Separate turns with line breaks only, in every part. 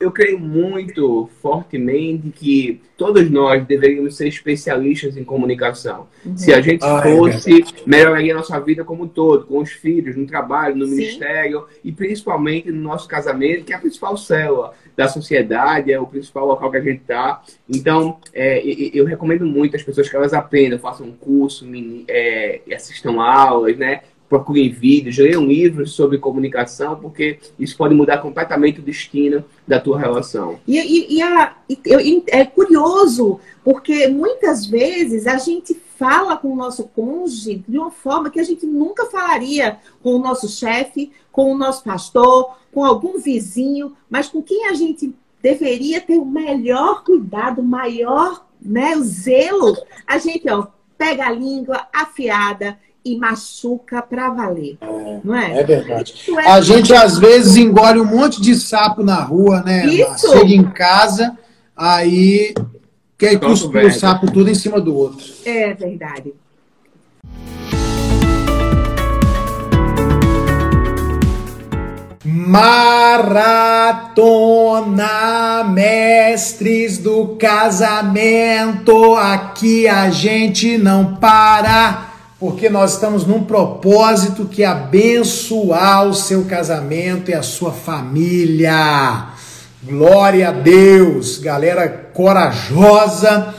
Eu creio muito fortemente que todos nós deveríamos ser especialistas em comunicação. Uhum. Se a gente ah, é fosse, é melhoraria a nossa vida como um todo, com os filhos, no trabalho, no Sim. ministério e principalmente no nosso casamento, que é a principal célula da sociedade, é o principal local que a gente está. Então, é, eu recomendo muito às pessoas que elas aprendam, façam um curso, é, assistam aulas, né? Procurem vídeos, leiam livros sobre comunicação, porque isso pode mudar completamente o destino da tua relação.
E, e, e, a, e é curioso, porque muitas vezes a gente fala com o nosso cônjuge de uma forma que a gente nunca falaria com o nosso chefe, com o nosso pastor, com algum vizinho, mas com quem a gente deveria ter o melhor cuidado, o maior né, o zelo, a gente ó, pega a língua afiada e machuca para valer. É, não é?
É verdade. É a gente às vezes engole um monte de sapo na rua, né? Isso. Chega em casa, aí quer cuspir o sapo tudo em cima do outro.
É verdade.
Maratona Mestres do Casamento. Aqui a gente não para porque nós estamos num propósito que é abençoar o seu casamento e a sua família. Glória a Deus, galera corajosa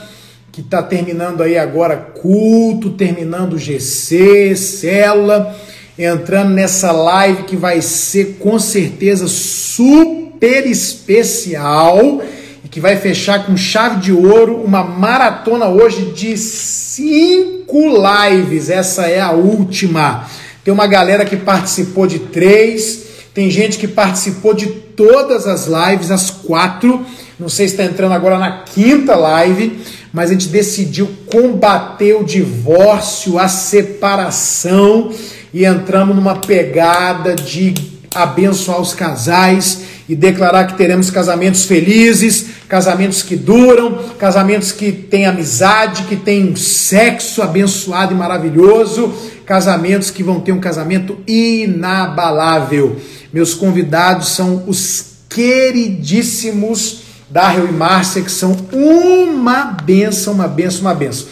que está terminando aí agora culto, terminando GC, célula, entrando nessa live que vai ser com certeza super especial e que vai fechar com chave de ouro uma maratona hoje de cinco lives. Essa é a última. Tem uma galera que participou de três, tem gente que participou de todas as lives, as quatro. Não sei se está entrando agora na quinta live, mas a gente decidiu combater o divórcio, a separação e entramos numa pegada de abençoar os casais e declarar que teremos casamentos felizes, casamentos que duram, casamentos que têm amizade, que têm sexo abençoado e maravilhoso, casamentos que vão ter um casamento inabalável. Meus convidados são os queridíssimos Darrell e Márcia, que são uma benção, uma benção, uma benção.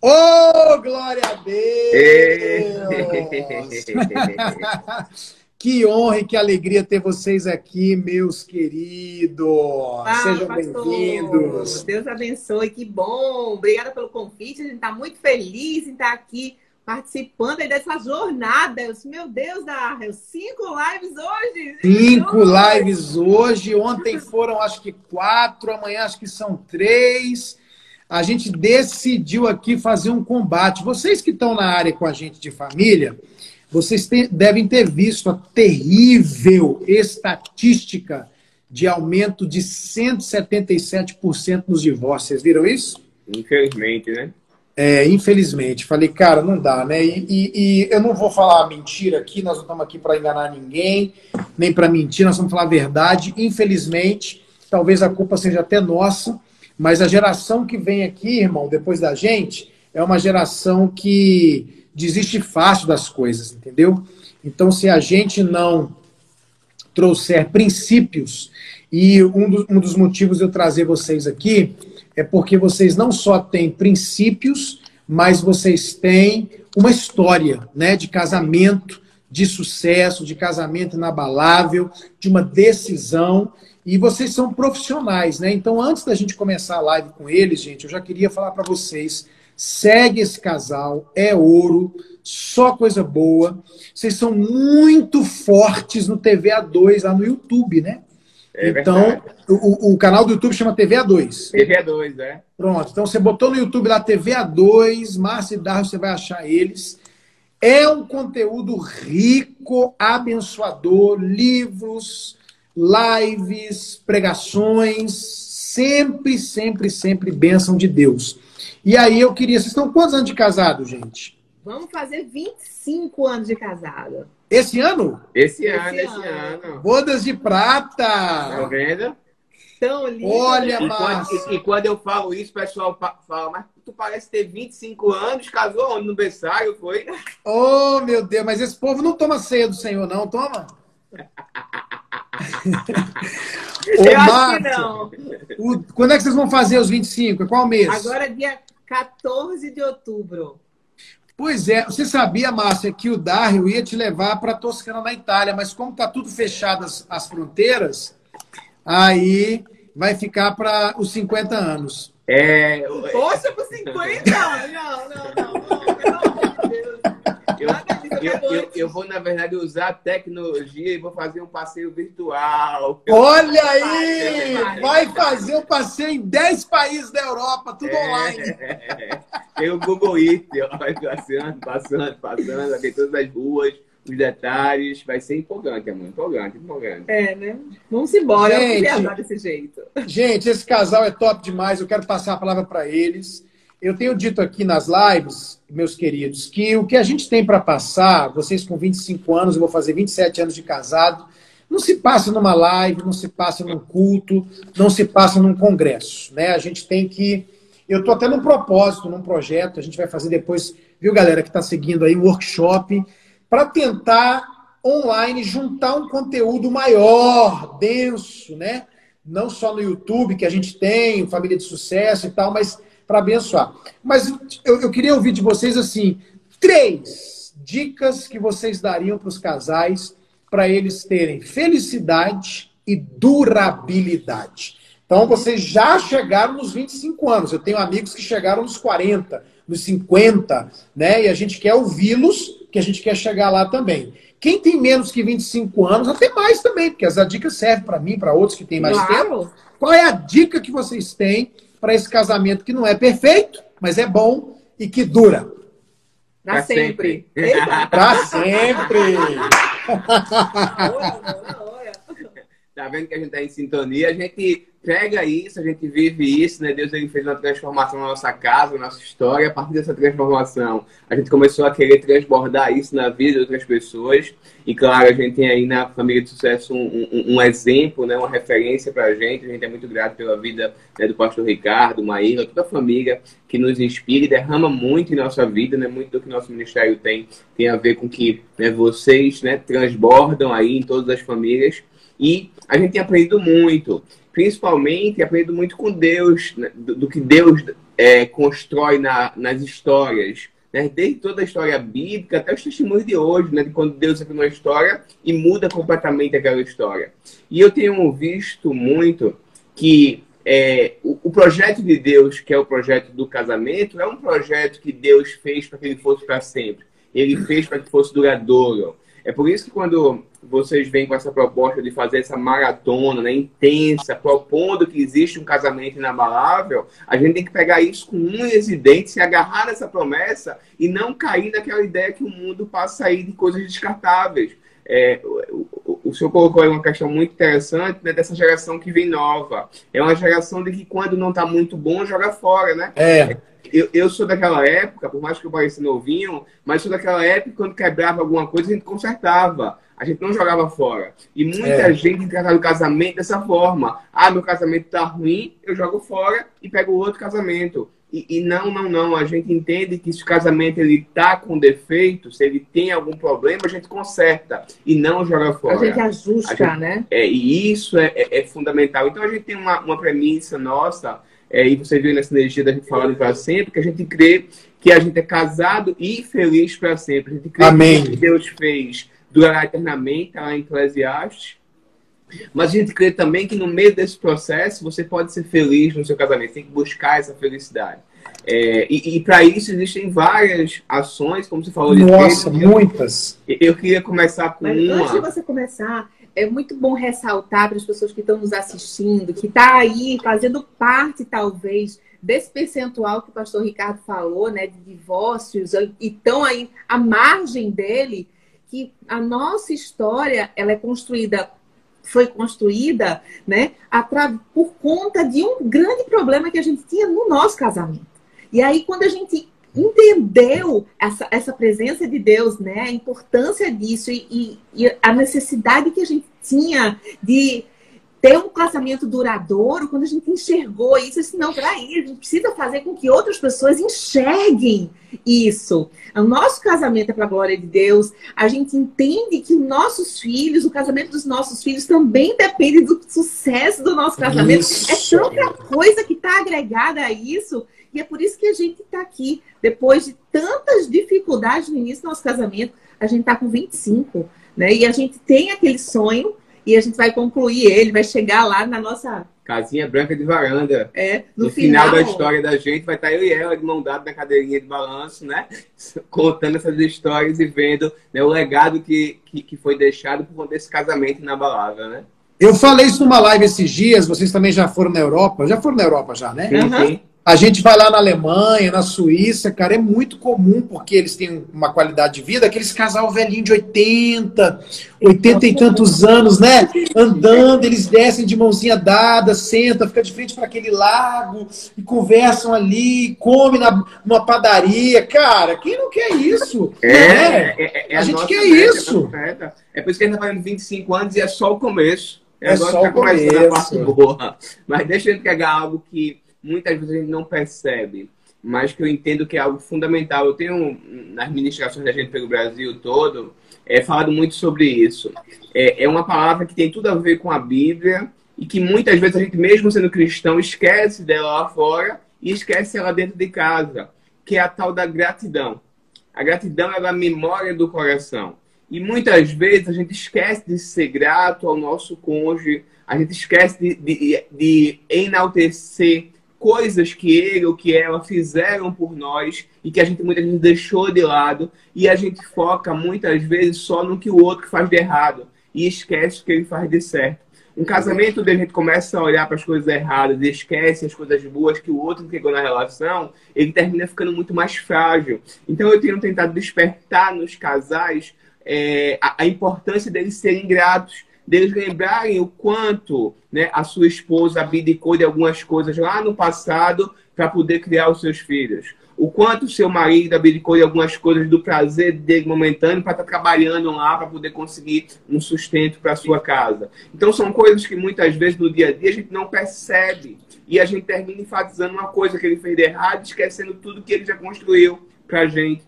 Oh, glória a Deus! Que honra e que alegria ter vocês aqui, meus queridos. Ah, Sejam bem-vindos.
Deus abençoe, que bom. Obrigada pelo convite. A gente está muito feliz em estar aqui participando dessa jornada. Meu Deus, da cinco lives hoje.
Cinco lives hoje. Ontem foram acho que quatro, amanhã acho que são três. A gente decidiu aqui fazer um combate. Vocês que estão na área com a gente de família, vocês devem ter visto a terrível estatística de aumento de 177% nos divórcios. Vocês viram isso?
Infelizmente, né?
É, infelizmente. Falei, cara, não dá, né? E, e, e eu não vou falar mentira aqui, nós não estamos aqui para enganar ninguém, nem para mentir, nós vamos falar a verdade. Infelizmente, talvez a culpa seja até nossa, mas a geração que vem aqui, irmão, depois da gente, é uma geração que desiste fácil das coisas, entendeu? Então, se a gente não trouxer princípios, e um, um dos motivos de eu trazer vocês aqui é porque vocês não só têm princípios, mas vocês têm uma história né, de casamento, de sucesso, de casamento inabalável, de uma decisão. E vocês são profissionais, né? Então, antes da gente começar a live com eles, gente, eu já queria falar para vocês Segue esse casal, é ouro, só coisa boa. Vocês são muito fortes no TVA2 lá no YouTube, né? É então, o, o, canal do YouTube chama TVA2.
TVA2, é.
Pronto. Então, você botou no YouTube lá TVA2, Márcia e Darro, você vai achar eles. É um conteúdo rico, abençoador, livros, lives, pregações, sempre, sempre, sempre bênção de Deus. E aí eu queria. Vocês estão quantos anos de casado, gente?
Vamos fazer 25 anos de casado.
Esse ano?
Esse, ano, esse ano.
Bodas de prata.
Tá vendo?
Tão lindo.
Olha,
e quando, e, quando eu falo isso, o pessoal fala, mas tu parece ter 25 anos, casou onde? No berçário, foi?
Oh, meu Deus, mas esse povo não toma ceia do Senhor, não, toma? Ô, Eu Márcio, não. O, quando é que vocês vão fazer os 25? Qual mês?
Agora, dia 14 de outubro.
Pois é, você sabia, Márcia, que o Dario ia te levar para Toscana, na Itália, mas como tá tudo fechado as, as fronteiras, aí vai ficar para os 50 anos.
É... Poxa, para 50? Não, não, não, não,
Eu, eu, eu, eu, vou, na verdade, usar a tecnologia e vou fazer um passeio virtual.
Olha aí! Vai fazer um passeio em 10 países da Europa, tudo é, online.
Tem o Google Earth, vai passando, passando, passando, tem todas as ruas os detalhes. Vai ser empolgante, amor. Empolgante, empolgante.
É, né? Vamos embora. Gente, viajar desse jeito.
Gente, esse casal é top demais. Eu quero passar a palavra para eles. Eu tenho dito aqui nas lives, meus queridos, que o que a gente tem para passar, vocês com 25 anos, eu vou fazer 27 anos de casado, não se passa numa live, não se passa num culto, não se passa num congresso, né? A gente tem que eu estou até num propósito, num projeto, a gente vai fazer depois, viu, galera, que está seguindo aí, um workshop para tentar online juntar um conteúdo maior, denso, né? Não só no YouTube que a gente tem, família de sucesso e tal, mas para abençoar. Mas eu, eu queria ouvir de vocês assim três dicas que vocês dariam para os casais para eles terem felicidade e durabilidade. Então vocês já chegaram nos 25 anos. Eu tenho amigos que chegaram nos 40, nos 50, né? E a gente quer ouvi-los que a gente quer chegar lá também. Quem tem menos que 25 anos, até mais também, porque essa dica serve para mim, para outros que têm mais claro. tempo. Qual é a dica que vocês têm para esse casamento que não é perfeito, mas é bom e que dura?
Para sempre.
Para sempre.
tá vendo que a gente está em sintonia? A gente pega isso, a gente vive isso, né? Deus ele fez uma transformação na nossa casa, na nossa história. A partir dessa transformação, a gente começou a querer transbordar isso na vida de outras pessoas. E claro, a gente tem aí na família de sucesso um, um, um exemplo, né? Uma referência para a gente. A gente é muito grato pela vida né, do pastor Ricardo, Maíra, toda a família que nos inspira e derrama muito em nossa vida, né? Muito do que nosso ministério tem tem a ver com que né, vocês, né? Transbordam aí em todas as famílias. E a gente tem aprendido muito principalmente aprendo muito com Deus, né, do, do, que Deus é, constrói na, nas histórias. Né? Desde toda a história bíblica até os testemunhos de hoje, né? de quando Deus entra numa história e muda completamente aquela história. E eu tenho visto muito que é, o, o, projeto de Deus, que é o projeto do casamento, é um projeto que Deus fez para que ele fosse para sempre. Ele fez para que fosse duradouro. É por isso que quando vocês vêm com essa proposta de fazer essa maratona né, intensa, propondo que existe um casamento inabalável, a gente tem que pegar isso com unhas e dentes, se agarrar nessa promessa e não cair naquela ideia que o mundo passa aí de coisas descartáveis. É, o, o, o senhor colocou aí uma questão muito interessante né, dessa geração que vem nova. É uma geração de que quando não está muito bom, joga fora, né?
É.
Eu, eu sou daquela época, por mais que eu pareça novinho, mas sou daquela época quando quebrava alguma coisa, a gente consertava. A gente não jogava fora. E muita é. gente tratava o casamento dessa forma. Ah, meu casamento tá ruim, eu jogo fora e pego outro casamento. E, e, não, não, não. A gente entende que se o casamento ele tá com defeito, se ele tem algum problema, a gente conserta e não joga fora.
A gente ajusta, a gente, né?
É, e isso é, é, é, fundamental. Então a gente tem uma, uma premissa nossa, é, e você viu nessa energia da gente falando para sempre, que a gente crê que a gente é casado e feliz para sempre. A gente crê
Amém.
que Deus fez durará eternamente, lá em Eclesiastes. Mas a gente crê também que no meio desse processo você pode ser feliz no seu casamento, você tem que buscar essa felicidade. É, e, e para isso existem várias ações, como você falou.
Nossa, muitas.
Eu, eu, queria começar com
Mas,
uma.
Antes de você começar, é muito bom ressaltar para as pessoas que estão nos assistindo, que está aí fazendo parte, talvez, desse percentual que o pastor Ricardo falou, né, de divórcios, e estão aí à margem dele que a nossa história ela é construída foi construída né, por conta de um grande problema que a gente tinha no nosso casamento. E aí, quando a gente entendeu essa, essa presença de Deus, né, a importância disso e, e, e a necessidade que a gente tinha de ter um casamento duradouro quando a gente enxergou isso. Assim, não, peraí, a gente precisa fazer com que outras pessoas enxerguem isso. O nosso casamento é para a glória de Deus. A gente entende que nossos filhos, o casamento dos nossos filhos também depende do sucesso do nosso casamento. Isso. É tanta coisa que está agregada a isso. E é por isso que a gente está aqui. Depois de tantas dificuldades no início do nosso casamento, a gente está com 25, né? E a gente tem aquele sonho e a gente vai concluir ele, vai chegar lá na nossa
casinha branca de varanda.
É,
no, no final, final, da história da gente vai estar eu e ela de mão dada na cadeirinha de balanço, né? Contando essas histórias e vendo né, o legado que, que, que foi deixado por conta desse casamento inabalável, né?
Eu falei isso numa live esses dias, vocês também já foram na Europa, já foram na Europa já, né?
Sim, uhum. sim.
A gente vai lá na Alemanha, na Suíça, cara, é muito comum, porque eles têm uma qualidade de vida, aqueles casal velhinho de 80, 80 e tantos anos, né? Andando, eles descem de mãozinha dada, senta, fica de frente para aquele lago e conversam ali, come na, numa padaria. Cara, quem não quer isso?
É, é, é, é
a, a, gente quer meta, isso.
É por isso que a gente está fazendo 25 anos e é só o começo.
É, só tá o começo. A
parte boa. Mas deixa eu pegar algo que muitas vezes a gente não percebe, mas que eu entendo que é algo fundamental. Eu tenho, nas ministrações da gente pelo Brasil todo, é, falado muito sobre isso. É, é uma palavra que tem tudo a ver com a Bíblia e que muitas vezes a gente, mesmo sendo cristão, esquece dela lá fora e esquece ela dentro de casa, que é a tal da gratidão. A gratidão é a memória do coração. E muitas vezes a gente esquece de ser grato ao nosso cônjuge, a gente esquece de, de, de enaltecer coisas que ele ou que ela fizeram por nós e que a gente muitas vezes deixou de lado e a gente foca muitas vezes só no que o outro faz de errado e esquece o que ele faz de certo. Um casamento onde a gente começa a olhar para as coisas erradas e esquece as coisas boas que o outro entregou na relação, ele termina ficando muito mais frágil. Então eu tenho tentado despertar nos casais é, a, a importância deles serem gratos deles lembrarem o quanto né, a sua esposa abdicou de algumas coisas lá no passado para poder criar os seus filhos. O quanto o seu marido abdicou de algumas coisas do prazer dele momentâneo para estar tá trabalhando lá para poder conseguir um sustento para sua casa. Então são coisas que muitas vezes no dia a dia a gente não percebe. E a gente termina enfatizando uma coisa que ele fez de errado, esquecendo tudo que ele já construiu para a gente.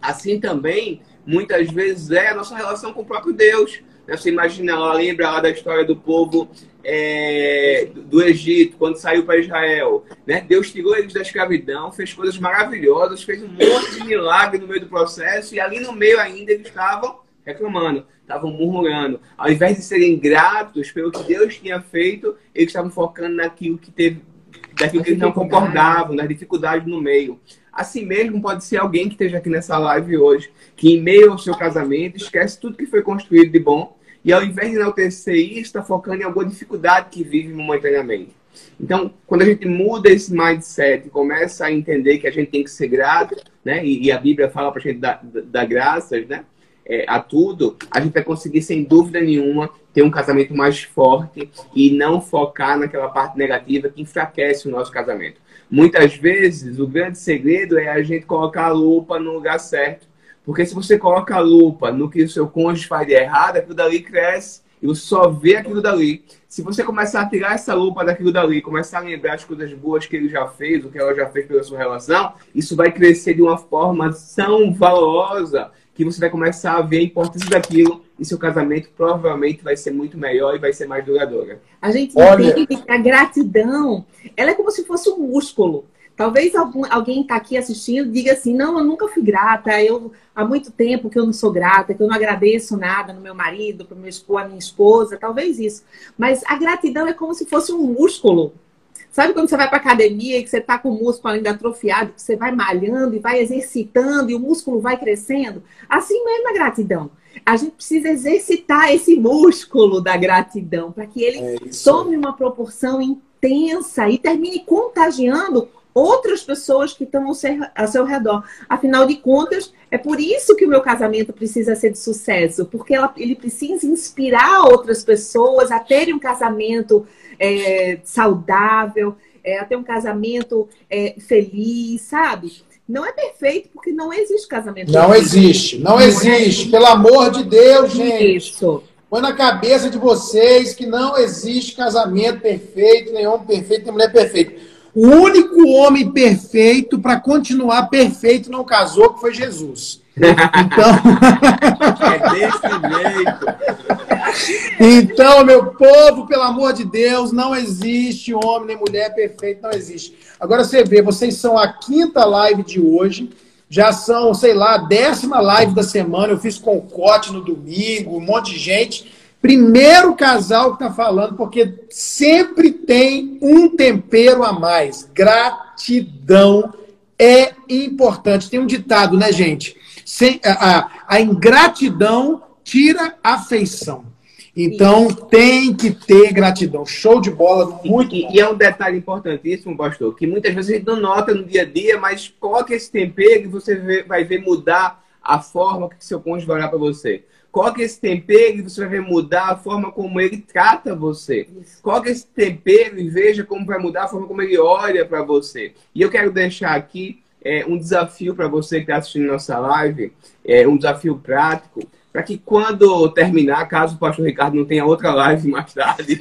Assim também, muitas vezes é a nossa relação com o próprio Deus. Você imagina, ela lembra lá da história do povo é, do Egito, quando saiu para Israel. Né? Deus tirou eles da escravidão, fez coisas maravilhosas, fez um monte de milagre no meio do processo, e ali no meio ainda eles estavam reclamando, estavam murmurando. Ao invés de serem gratos pelo que Deus tinha feito, eles estavam focando naquilo que teve, daquilo que eles não concordavam, nas dificuldades no meio. Assim mesmo pode ser alguém que esteja aqui nessa live hoje, que em meio ao seu casamento esquece tudo que foi construído de bom e ao invés de enaltecer isso, está focando em alguma dificuldade que vive momentaneamente. Então, quando a gente muda esse mindset começa a entender que a gente tem que ser grato, né? E, e a Bíblia fala para a gente dar, dar graças, né? É, a tudo, a gente vai conseguir, sem dúvida nenhuma, ter um casamento mais forte e não focar naquela parte negativa que enfraquece o nosso casamento. Muitas vezes, o grande segredo é a gente colocar a lupa no lugar certo. Porque se você coloca a lupa no que o seu cônjuge faz de errado, aquilo dali cresce e você só vê aquilo dali. Se você começar a tirar essa lupa daquilo dali, começar a lembrar as coisas boas que ele já fez, o que ela já fez pela sua relação, isso vai crescer de uma forma tão valorosa que você vai começar a ver a importância daquilo e seu casamento provavelmente vai ser muito melhor e vai ser mais duradoura.
A gente Olha... entende que a gratidão, ela é como se fosse um músculo. Talvez algum, alguém está aqui assistindo diga assim, não, eu nunca fui grata, eu há muito tempo que eu não sou grata, que eu não agradeço nada no meu marido, para meu a minha esposa, talvez isso. Mas a gratidão é como se fosse um músculo. Sabe quando você vai para academia e que você está com o músculo ainda atrofiado, que você vai malhando e vai exercitando e o músculo vai crescendo? Assim mesmo a gratidão. A gente precisa exercitar esse músculo da gratidão para que ele é tome uma proporção intensa e termine contagiando outras pessoas que estão ao seu, ao seu redor. Afinal de contas, é por isso que o meu casamento precisa ser de sucesso, porque ela, ele precisa inspirar outras pessoas a terem um casamento é, saudável, é, a ter um casamento é, feliz, sabe? Não é perfeito, porque não existe casamento.
Não existe, não, não existe. Pelo amor de Deus, gente.
Isso.
põe na cabeça de vocês que não existe casamento perfeito, nem homem perfeito, nem mulher perfeita. O único homem perfeito para continuar perfeito não casou, que foi Jesus. Então. é desse jeito. Então, meu povo, pelo amor de Deus, não existe homem nem mulher perfeito, não existe. Agora você vê, vocês são a quinta live de hoje já são, sei lá, a décima live da semana. Eu fiz concote no domingo, um monte de gente. Primeiro casal que está falando, porque sempre tem um tempero a mais. Gratidão é importante. Tem um ditado, né, gente? Sem, a, a, a ingratidão tira afeição. Então Isso. tem que ter gratidão. Show de bola, muito
e, e, é um detalhe importantíssimo, pastor, que muitas vezes a gente não nota no dia a dia, mas coloque esse tempero e você vê, vai ver mudar a forma que seu cônjuge vai olhar para você. Coloque esse tempero e você vai ver mudar a forma como ele trata você. Isso. Coloque esse tempero e veja como vai mudar a forma como ele olha para você. E eu quero deixar aqui é, um desafio para você que está assistindo nossa live, é, um desafio prático para que quando terminar, caso o pastor Ricardo não tenha outra live mais tarde.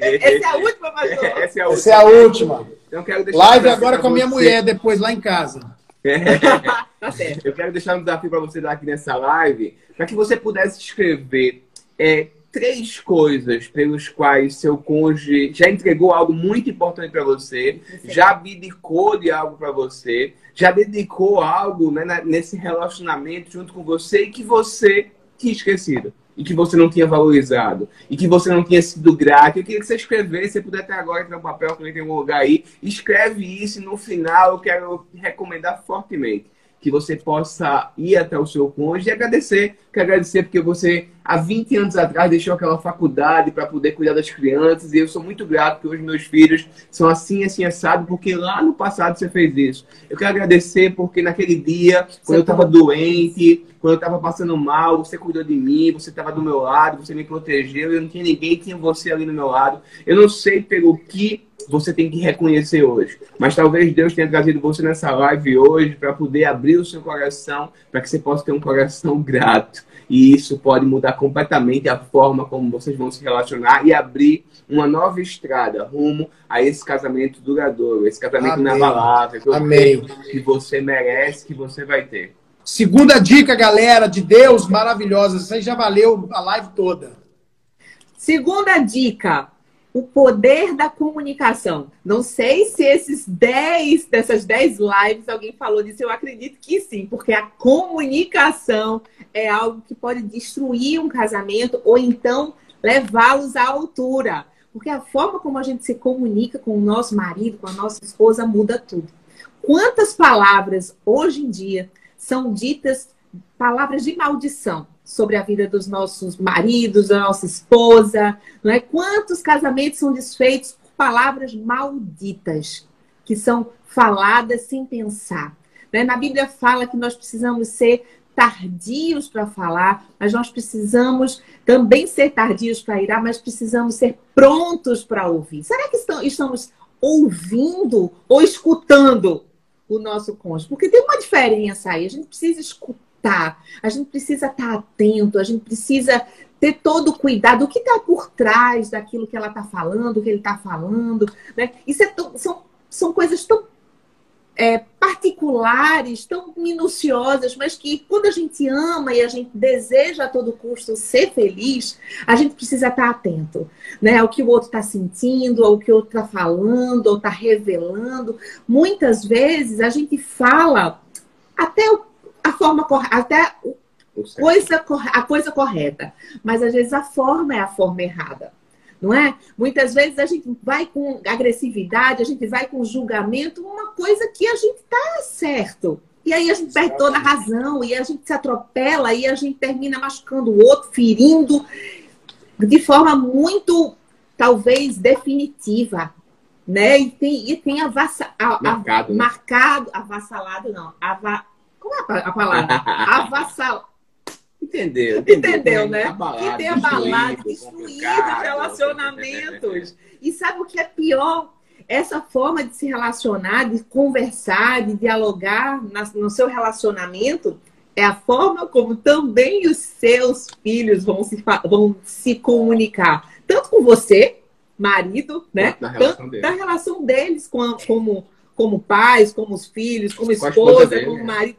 Essa é a última, pastor.
Essa é a última. Essa é a última. Então, quero deixar live agora com a minha você. mulher, depois lá em casa.
É. tá certo. Eu quero deixar um desafio para você dar aqui nessa live, para que você pudesse escrever é, três coisas pelos quais seu cônjuge já entregou algo muito importante para você, já abdicou de algo para você, já dedicou algo né, nesse relacionamento junto com você e que você tinha esquecido e que você não tinha valorizado e que você não tinha sido grato. Eu queria que você escrevesse, se puder até agora entrar um papel que tem algum lugar aí, escreve isso e no final eu quero recomendar fortemente que você possa ir até o seu cônjuge e agradecer. Quero agradecer porque você, há 20 anos atrás, deixou aquela faculdade para poder cuidar das crianças. E eu sou muito grato que hoje meus filhos são assim, assim, assado, porque lá no passado você fez isso. Eu quero agradecer porque naquele dia, quando eu estava doente, quando eu estava passando mal, você cuidou de mim, você estava do meu lado, você me protegeu. Eu não tinha ninguém, tinha você ali no meu lado. Eu não sei pelo que você tem que reconhecer hoje. Mas talvez Deus tenha trazido você nessa live hoje para poder abrir o seu coração, para que você possa ter um coração grato. E isso pode mudar completamente a forma como vocês vão se relacionar e abrir uma nova estrada rumo a esse casamento duradouro, esse casamento Amém. inabalável,
Amém.
que você merece, que você vai ter.
Segunda dica, galera, de Deus, maravilhosa. Isso aí já valeu a live toda.
Segunda dica, o poder da comunicação. Não sei se esses 10, dessas 10 lives alguém falou disso, eu acredito que sim, porque a comunicação é algo que pode destruir um casamento ou então levá-los à altura. Porque a forma como a gente se comunica com o nosso marido, com a nossa esposa, muda tudo. Quantas palavras hoje em dia são ditas palavras de maldição? Sobre a vida dos nossos maridos, da nossa esposa, não é? Quantos casamentos são desfeitos por palavras malditas que são faladas sem pensar? Né? Na Bíblia fala que nós precisamos ser tardios para falar, mas nós precisamos também ser tardios para irar, mas precisamos ser prontos para ouvir. Será que estamos ouvindo ou escutando o nosso cônjuge? Porque tem uma diferença aí. A gente precisa escutar estar. A gente precisa estar atento, a gente precisa ter todo o cuidado, o que está por trás daquilo que ela está falando, o que ele está falando. Né? Isso é tão, são, são coisas tão é, particulares, tão minuciosas, mas que quando a gente ama e a gente deseja a todo custo ser feliz, a gente precisa estar atento né, ao que o outro está sentindo, ao que o outro está falando, ou está revelando. Muitas vezes a gente fala até o a forma até coisa, a coisa correta. Mas às vezes a forma é a forma errada. Não é? Muitas vezes a gente vai com agressividade, a gente vai com julgamento, uma coisa que a gente tá certo. E aí a gente perde toda a razão, e a gente se atropela, e a gente termina machucando o outro, ferindo de forma muito, talvez, definitiva. Né? E tem, e tem avassa, a, marcado, a, né? marcado, avassalado, não, ava, como é a palavra? Avassal.
Entendeu,
entendeu, entendeu né? Abalado, que tem abalado, destruído relacionamentos. E sabe o que é pior? Essa forma de se relacionar, de conversar, de dialogar no seu relacionamento é a forma como também os seus filhos vão se, vão se comunicar. Tanto com você, marido, né?
Da relação deles,
da relação deles com a, como, como pais, como os filhos, como esposa, dele, como marido.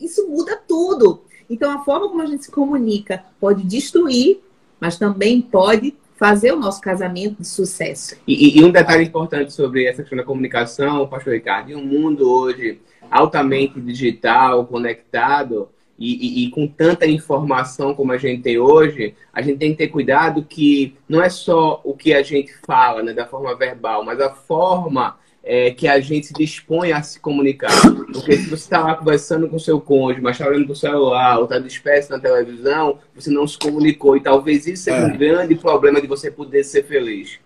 Isso muda tudo. Então, a forma como a gente se comunica pode destruir, mas também pode fazer o nosso casamento de sucesso.
E, e, um detalhe importante sobre essa questão da comunicação, pastor Ricardo, em um mundo hoje altamente digital, conectado, e, e, e, com tanta informação como a gente tem hoje, a gente tem que ter cuidado que não é só o que a gente fala, né, da forma verbal, mas a forma é, que a gente se dispõe a se comunicar. Porque se você está lá conversando com seu cônjuge, mas está olhando para o celular, ou está disperso na televisão, você não se comunicou. E talvez isso seja é. um grande problema de você poder ser feliz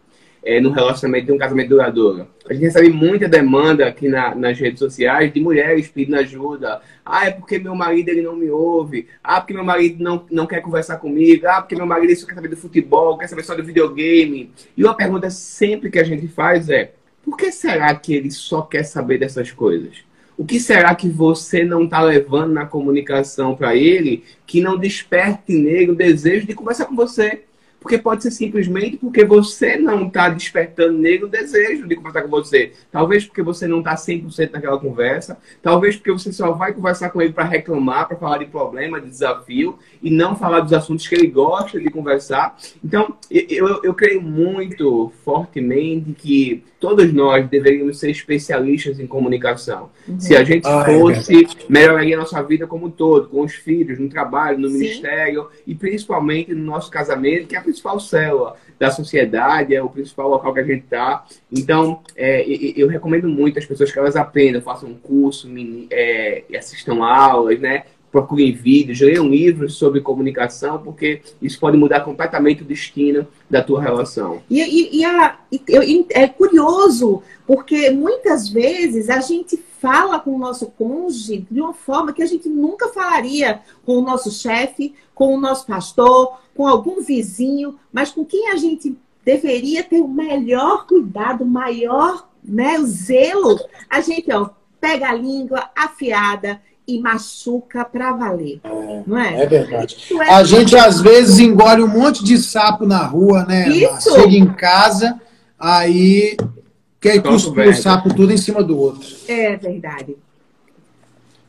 é, no relacionamento de um casamento duradouro. A gente recebe muita demanda aqui na, nas redes sociais de mulheres pedindo ajuda. Ah, é porque meu marido ele não me ouve. Ah, porque meu marido não, não quer conversar comigo. Ah, porque meu marido só quer saber do futebol, quer saber só do videogame. E uma pergunta sempre que a gente faz é: por que será que ele só quer saber dessas coisas? O que será que você não está levando na comunicação para ele que não desperte nele o desejo de conversar com você? Porque pode ser simplesmente porque você não está despertando nele o desejo de conversar com você. Talvez porque você não está 100% naquela conversa. Talvez porque você só vai conversar com ele para reclamar, para falar de problema, de desafio, e não falar dos assuntos que ele gosta de conversar. Então, eu, eu creio muito fortemente que todos nós deveríamos ser especialistas em comunicação. Uhum. Se a gente ah, é fosse, é melhoraria a nossa vida como um todo, com os filhos, no trabalho, no Sim. ministério, e principalmente no nosso casamento, que é a principal célula da sociedade, é o principal local que a gente está. Então, é, eu recomendo muito às pessoas que elas aprendam, façam um curso, é, assistam aulas, né? procurem vídeos, leiam livros sobre comunicação, porque isso pode mudar completamente o destino da tua relação.
E, e, e, a, e é curioso, porque muitas vezes a gente fala com o nosso cônjuge de uma forma que a gente nunca falaria com o nosso chefe, com o nosso pastor, com algum vizinho, mas com quem a gente deveria ter o melhor cuidado, o maior né, o zelo. A gente ó, pega a língua afiada e machuca para valer. É, não é?
É verdade. É a gente às vezes engole um monte de sapo na rua, né? Isso. Chega em casa, aí quer cuspir o sapo tudo em cima do outro.
É verdade.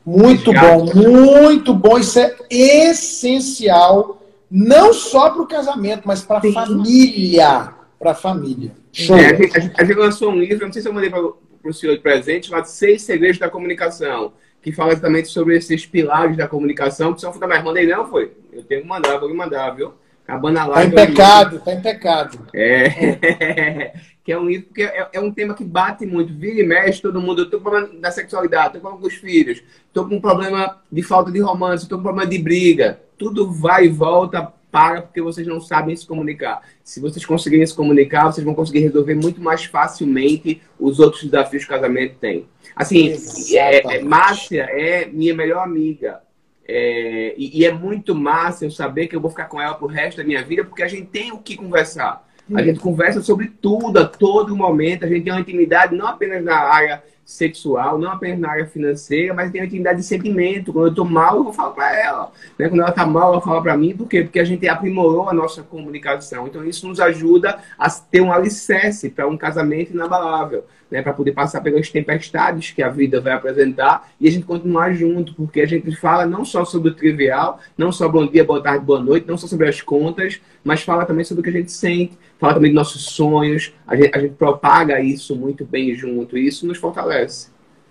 Muito bom, muito bom. Isso é essencial, não só para o casamento, mas para a família. Para a família.
Show. É, a, gente, a, gente, lançou um livro, não sei se eu mandei para o senhor de presente, chamado Seis Segredos da Comunicação que fala exatamente sobre esses pilares da comunicação, que são fundamentais. Mandei não, foi? Eu tenho que mandar, vou mandar, viu?
Acabando a live. Tá em pecado, tá em pecado.
É. que é um livro, é, é, um tema que bate muito. Vira e mexe todo mundo. Eu tô com problema da sexualidade, tô com problema com os filhos, tô com problema de falta de romance, tô com problema de briga. Tudo vai e volta para porque vocês não sabem se comunicar. Se vocês conseguirem se comunicar, vocês vão conseguir resolver muito mais facilmente os outros desafios que o casamento tem. Assim, é, é, Márcia é minha melhor amiga. É, e, e, é muito massa eu saber que eu vou ficar com ela pro resto da minha vida, porque a gente tem o que conversar. A gente conversa sobre tudo, a todo momento. A gente tem uma intimidade não apenas na área sexual, não apenas na área financeira, mas tem uma intimidade de sentimento. Quando eu estou mal, eu vou falar para ela. Né? Quando ela está mal, ela fala para mim. Por quê? Porque a gente aprimorou a nossa comunicação. Então, isso nos ajuda a ter um alicerce para um casamento inabalável né, para poder passar pelas tempestades que a vida vai apresentar e a gente continuar junto, porque a gente fala não só sobre o trivial, não só bom dia, boa tarde, boa noite, não só sobre as contas, mas fala também sobre o que a gente sente, fala também dos nossos sonhos, a gente, a gente propaga isso muito bem junto e isso nos fortalece.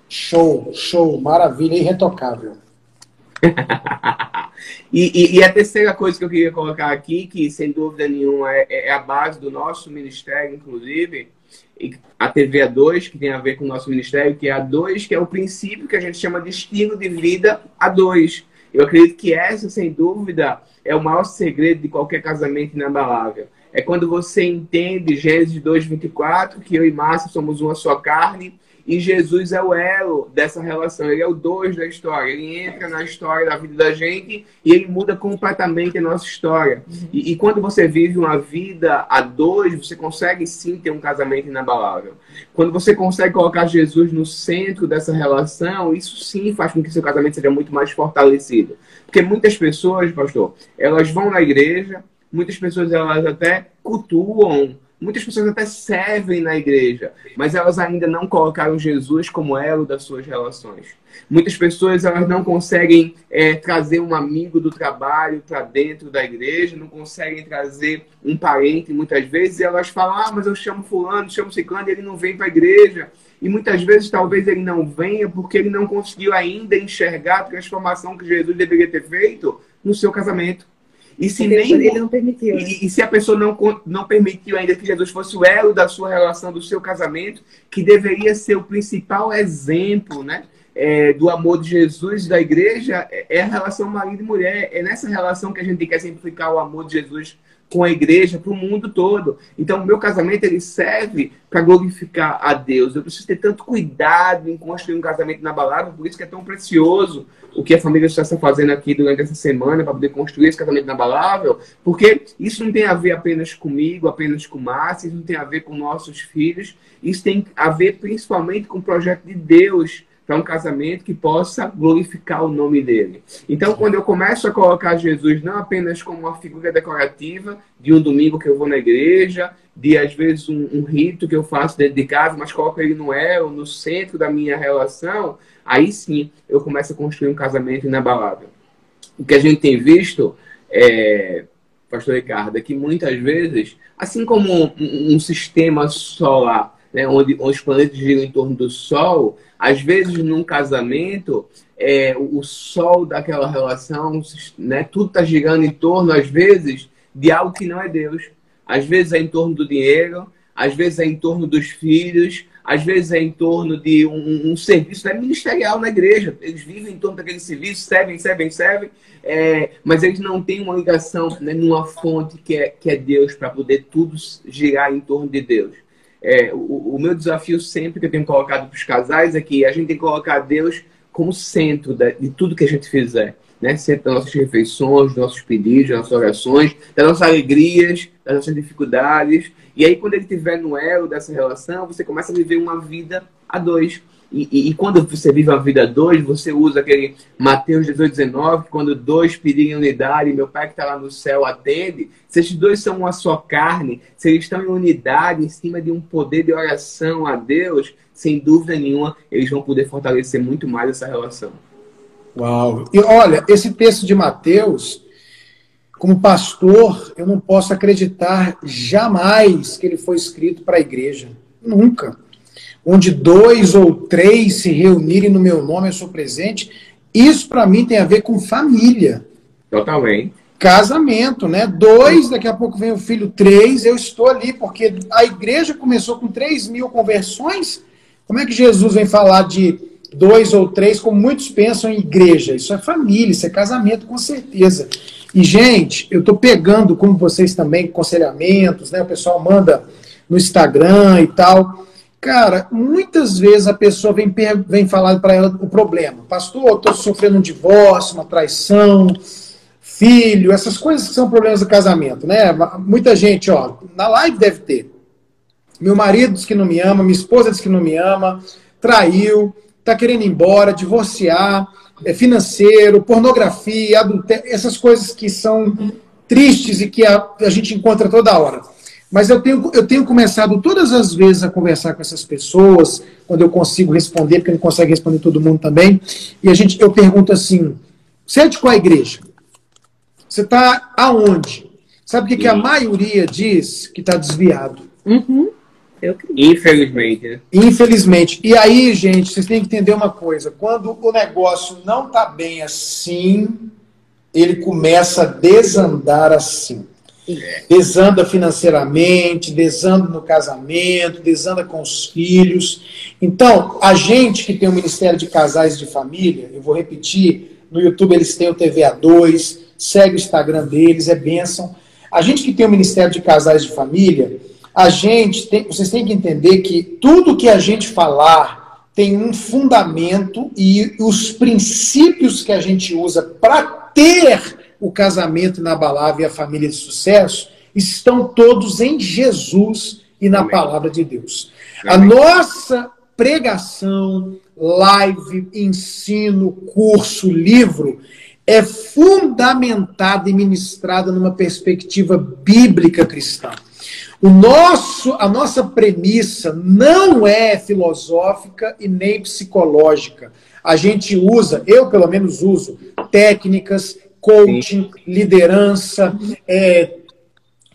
Show, show, maravilha, irretocável.
e, e, e, a terceira coisa que eu queria colocar aqui, que sem dúvida nenhuma é, é a base do nosso ministério, inclusive, a TV A2, que tem a ver com o nosso ministério, que é a 2, que é o princípio que a gente chama de estilo de vida A2. Eu acredito que essa, sem dúvida, é o maior segredo de qualquer casamento inabalável. É quando você entende Gênesis 2:24, que eu e Márcia somos uma só carne, E Jesus é o elo dessa relação, ele é o dois da história. Ele entra na história da vida da gente e ele muda completamente a nossa história. Uhum. E, e, quando você vive uma vida a dois, você consegue sim ter um casamento inabalável. Quando você consegue colocar Jesus no centro dessa relação, isso sim faz com que seu casamento seja muito mais fortalecido. Porque muitas pessoas, pastor, elas vão na igreja, muitas pessoas elas até cultuam Muitas pessoas até servem na igreja, mas elas ainda não colocaram Jesus como elo das suas relações. Muitas pessoas elas não conseguem é, trazer um amigo do trabalho para dentro da igreja, não conseguem trazer um parente muitas vezes, e elas falam: Ah, mas eu chamo Fulano, chamo Ciclano, e ele não vem para a igreja. E muitas vezes talvez ele não venha porque ele não conseguiu ainda enxergar a transformação que Jesus deveria ter feito no seu casamento. E se nem
ele não permitiu.
Né? E, e, se a pessoa não, não permitiu ainda que Jesus fosse o elo da sua relação, do seu casamento, que deveria ser o principal exemplo, né? É, do amor de Jesus da igreja é, é a relação marido e mulher. É nessa relação que a gente quer simplificar o amor de Jesus com a igreja, para o mundo todo. Então, o meu casamento ele serve para glorificar a Deus. Eu preciso ter tanto cuidado em construir um casamento na balada, por isso que é tão precioso o que a família está fazendo aqui durante essa semana para poder construir esse casamento inabalável, porque isso não tem a ver apenas comigo, apenas com Márcia, isso não tem a ver com nossos filhos, isso tem a ver principalmente com o projeto de Deus para um casamento que possa glorificar o nome dele. Então, quando eu começo a colocar Jesus não apenas como uma figura decorativa de um domingo que eu vou na igreja, de às vezes um, um rito que eu faço dentro de casa, mas coloco ele no elo, no centro da minha relação, aí sim eu começo a construir um casamento inabalável. O que a gente tem visto, é, Pastor Ricardo, é que muitas vezes, assim como um, um sistema solar, né, onde, os planetas giram em torno do Sol, às vezes num casamento, é, o, o Sol daquela relação, né, tudo está girando em torno, às vezes, de algo que não é Deus. Às vezes é em torno do dinheiro, às vezes é em torno dos filhos, às vezes é em torno de um, um serviço né, ministerial na igreja. Eles vivem em torno daquele serviço, servem, servem, servem, é, mas eles não têm uma ligação né, numa fonte que é, que é Deus, para poder tudo girar em torno de Deus. É, o, o, meu desafio sempre que eu tenho colocado para os casais é que a gente tem que colocar Deus como centro de tudo que a gente fizer né? Sempre das nossas refeições, dos nossos pedidos, das nossas orações, das nossas alegrias, das nossas dificuldades. E aí, quando ele estiver no elo dessa relação, você começa a viver uma vida a dois. E, e, e, quando você vive uma vida a dois, você usa aquele Mateus 18, 19, quando dois pedirem unidade, meu Pai que está lá no céu atende. Se esses dois são uma só carne, se eles estão em unidade, em cima de um poder de oração a Deus, sem dúvida nenhuma, eles vão poder fortalecer muito mais essa relação.
Uau! E olha, esse texto de Mateus, como pastor, eu não posso acreditar jamais que ele foi escrito para a igreja. Nunca. Onde dois ou três se reunirem no meu nome, eu sou presente. Isso para mim tem a ver com família.
Totalmente.
Casamento, né? Dois, daqui a pouco vem o filho, três, eu estou ali, porque a igreja começou com três mil conversões. Como é que Jesus vem falar de dois ou três, como muitos pensam em igreja. Isso é família, isso é casamento, com certeza. E, gente, eu estou pegando, como vocês também, aconselhamentos, né? O pessoal manda no Instagram e tal. Cara, muitas vezes a pessoa vem, vem falar para ela o problema. Pastor, estou sofrendo um divórcio, uma traição, filho, essas coisas que são problemas do casamento, né? Muita gente, ó, na live deve ter. Meu marido diz que não me ama, minha esposa diz que não me ama, traiu, está querendo ir embora, divorciar, é, financeiro, pornografia, adultério, essas coisas que são tristes e que a, a gente encontra toda hora. Mas eu tenho, eu tenho começado todas as vezes a conversar com essas pessoas, quando eu consigo responder, porque não consegue responder todo mundo também. E a gente, eu pergunto assim: você é de qual igreja? Você está aonde? Sabe o que, que a maioria diz que está desviado?
Uhum.
Infelizmente. Né?
Infelizmente. E aí, gente, vocês têm que entender uma coisa: quando o negócio não está bem assim, ele começa a desandar assim. Desanda financeiramente, desanda no casamento, desanda com os filhos. Então, a gente que tem o Ministério de Casais de Família, eu vou repetir, no YouTube eles têm o TVA2, segue o Instagram deles, é bênção. A gente que tem o Ministério de Casais de Família, a gente tem, vocês têm que entender que tudo que a gente falar tem um fundamento e os princípios que a gente usa para ter o casamento inabalável e a família de sucesso estão todos em Jesus e na Amém. palavra de Deus. Amém. A nossa pregação, live, ensino, curso, livro é fundamentada e ministrada numa perspectiva bíblica cristã. O nosso, a nossa premissa não é filosófica e nem psicológica. A gente usa, eu pelo menos uso, técnicas, coaching, liderança, é,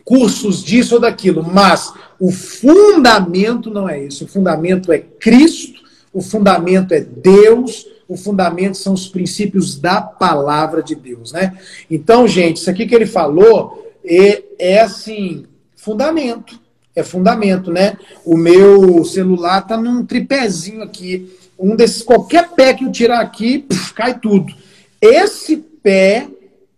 cursos disso ou daquilo, mas o fundamento não é isso. O fundamento é Cristo, o fundamento é Deus, o fundamento são os princípios da palavra de Deus, né? Então, gente, isso aqui que ele falou é, é assim, fundamento. É fundamento, né? O meu celular tá num tripézinho aqui. Um desses, qualquer pé que eu tirar aqui, puf, cai tudo. Esse pé,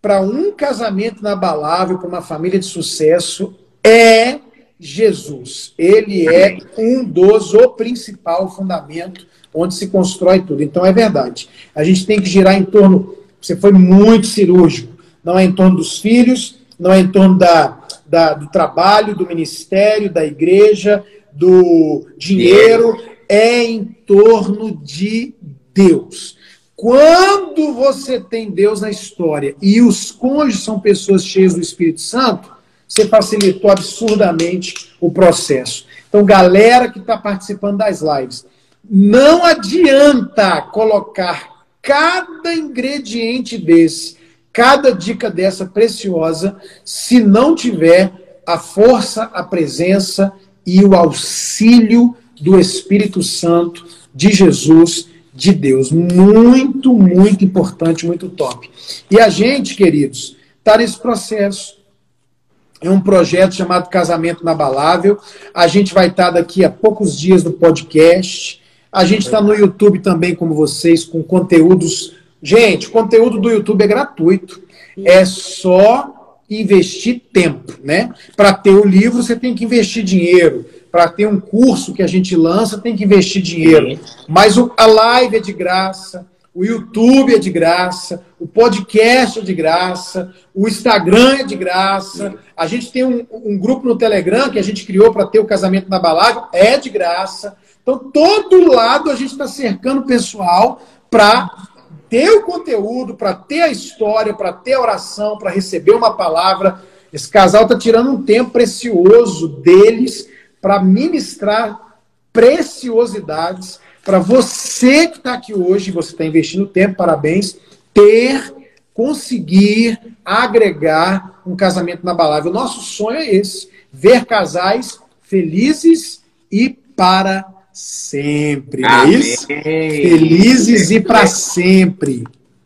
para um casamento inabalável, para uma família de sucesso, é Jesus. Ele é um dos, o principal fundamento onde se constrói tudo. Então é verdade. A gente tem que girar em torno. Você foi muito cirúrgico. Não é em torno dos filhos, não é em torno da, da, do trabalho, do ministério, da igreja, do dinheiro, é em torno de Deus. Quando você tem Deus na história e os cônjuges são pessoas cheias do Espírito Santo, você facilitou absurdamente o processo. Então, galera que está participando das lives, não adianta colocar cada ingrediente desse cada dica dessa preciosa se não tiver a força, a presença e o auxílio do Espírito Santo, de Jesus, de Deus. Muito, muito importante, muito top. E a gente, queridos, está nesse processo. É um projeto chamado Casamento Inabalável. A gente vai estar tá daqui a poucos dias no podcast. A gente está no YouTube também, como vocês, com conteúdos Gente, o conteúdo do YouTube é gratuito. É só investir tempo, né? Para ter o livro, você tem que investir dinheiro. Para ter um curso que a gente lança, tem que investir dinheiro. Mas o, a live é de graça, o YouTube é de graça, o podcast é de graça, o Instagram é de graça. A gente tem um, um grupo no Telegram que a gente criou para ter o casamento na balada, é de graça. Então, todo lado a gente está cercando o pessoal para ter o conteúdo, para ter a história, para ter a oração, para receber uma palavra. Esse casal está tirando um tempo precioso deles para ministrar preciosidades para você que está aqui hoje, você está investindo tempo, parabéns, ter, conseguir agregar um casamento na balada. O nosso sonho é esse: ver casais felizes e para sempre. Não é isso? Felizes e para sempre.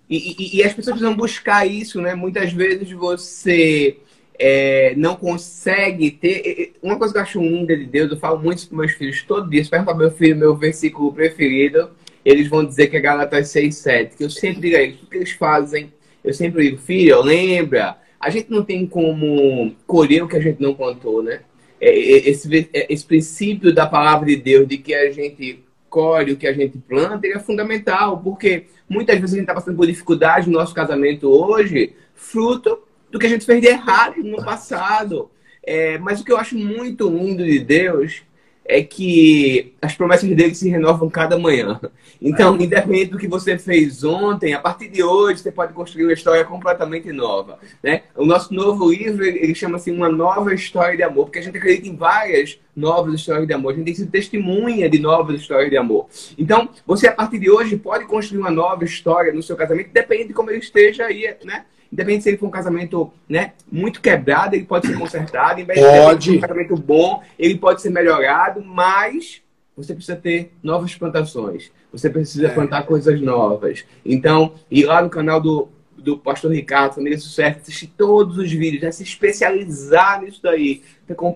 E, e, e, as pessoas precisam buscar isso, né? Muitas vezes você é, não consegue ter. Uma coisa que eu acho linda de Deus, eu falo muito para meus filhos todo dia. Se perguntar meu filho meu versículo preferido, eles vão dizer que é Galatas 6, 7. Que eu sempre digo a eles, o que eles fazem? Eu sempre digo, filho, lembra, a gente não tem como colher o que a gente não contou, né? É, é, esse, é, esse princípio da palavra de Deus, de que a gente colhe o que a gente planta, ele é fundamental, porque muitas vezes a gente está passando por dificuldade no nosso casamento hoje, fruto do que a gente fez de errado no passado. É, mas o que eu acho muito lindo de Deus é que as promessas dele se renovam cada manhã. Então, é. independente do que você fez ontem, a partir de hoje você pode construir uma história completamente nova. Né? O nosso novo livro ele chama-se Uma Nova História de Amor, porque a gente acredita em várias novas histórias de amor. A gente tem sido testemunha de novas histórias de amor. Então, você a partir de hoje pode construir uma nova história no seu casamento, depende de como ele esteja aí, né? Independente se ele for um casamento né, muito quebrado, ele pode ser consertado.
Independente se
for um casamento bom, ele pode ser melhorado, mas você precisa ter novas plantações. Você precisa é. plantar coisas novas. Então, ir lá no canal do, do Pastor Ricardo, Família Sucesso, assistir todos os vídeos, né? se especializar nisso daí.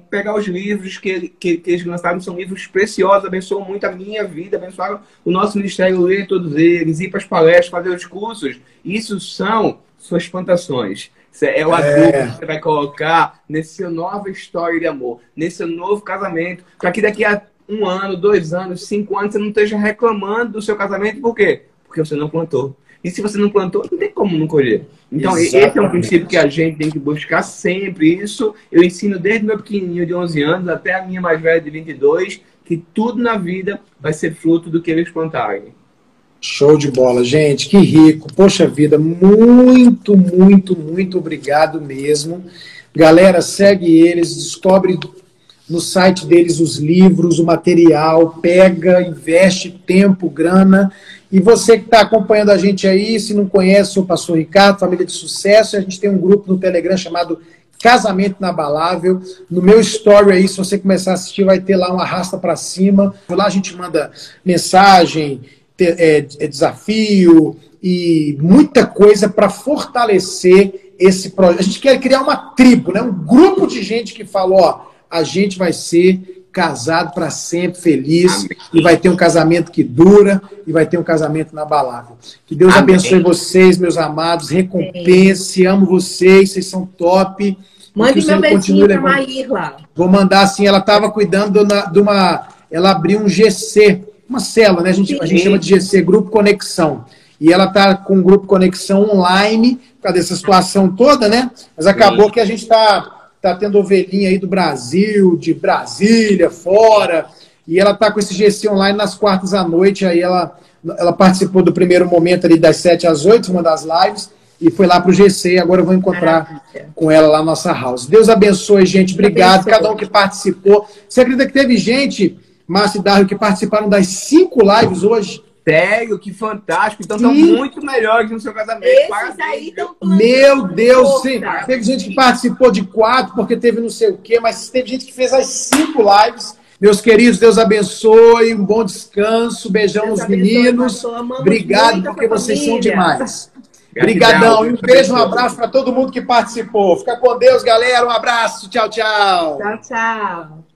Pegar os livros que, que, que eles lançaram, são livros preciosos, abençoam muito a minha vida, abençoaram o nosso ministério, ler todos eles, ir para as palestras, fazer os cursos. Isso são suas plantações. É o adubo é. que você vai colocar nesse seu nova história de amor, nesse novo casamento, para que daqui a um ano, dois anos, cinco anos, você não esteja reclamando do seu casamento, por quê? Porque você não plantou. E se você não plantou, não tem como não colher. Então, Exatamente. esse é um princípio que a gente tem que buscar sempre. Isso eu ensino desde meu pequenininho de 11 anos até a minha mais velha de 22, que tudo na vida vai ser fruto do que eles plantarem.
Show de bola, gente, que rico. Poxa vida, muito, muito, muito obrigado mesmo. Galera, segue eles, descobre no site deles os livros, o material, pega, investe tempo, grana. E você que está acompanhando a gente aí, se não conhece o Pastor Ricardo, Família de Sucesso, a gente tem um grupo no Telegram chamado Casamento Inabalável. No meu story aí, se você começar a assistir, vai ter lá um arrasta para cima. Lá a gente manda mensagem, é, é desafio e muita coisa para fortalecer esse projeto. A gente quer criar uma tribo, né? um grupo de gente que fala, ó, a gente vai ser casado para sempre, feliz, Amém. e vai ter um casamento que dura, e vai ter um casamento inabalável. Que Deus Amém. abençoe vocês, meus amados, recompense, amo vocês, vocês são top.
Mande meu beijinho para Maírla.
Vou mandar assim, ela estava cuidando de uma... Ela abriu um GC, uma célula, né? A gente, a gente chama de GC, Grupo Conexão. E ela está com o Grupo Conexão online, por causa dessa situação toda, né? Mas acabou Sim. que a gente está tá tendo ovelhinha aí do Brasil, de Brasília, fora, e ela tá com esse GC online nas quartas à noite, aí ela, ela participou do primeiro momento ali das 7 às 8, uma das lives, e foi lá para o GC, agora eu vou encontrar Maravilha. com ela lá na nossa house. Deus abençoe, gente, obrigado, cada um que participou. Você acredita que teve gente Márcio e Darwin, que participaram das cinco lives hoje.
Sério, que fantástico. Então estão muito melhores no seu casamento. Esses
aí Meu Deus, sim. Teve gente que participou de quatro, porque teve não sei o quê, mas teve gente que fez as cinco lives. Meus queridos, Deus abençoe, um bom descanso, beijão Deus nos meninos. Obrigado, porque vocês são demais. Obrigadão. E um beijo, um abraço para todo mundo que participou. Fica com Deus, galera. Um abraço. Tchau, tchau.
Tchau, tchau.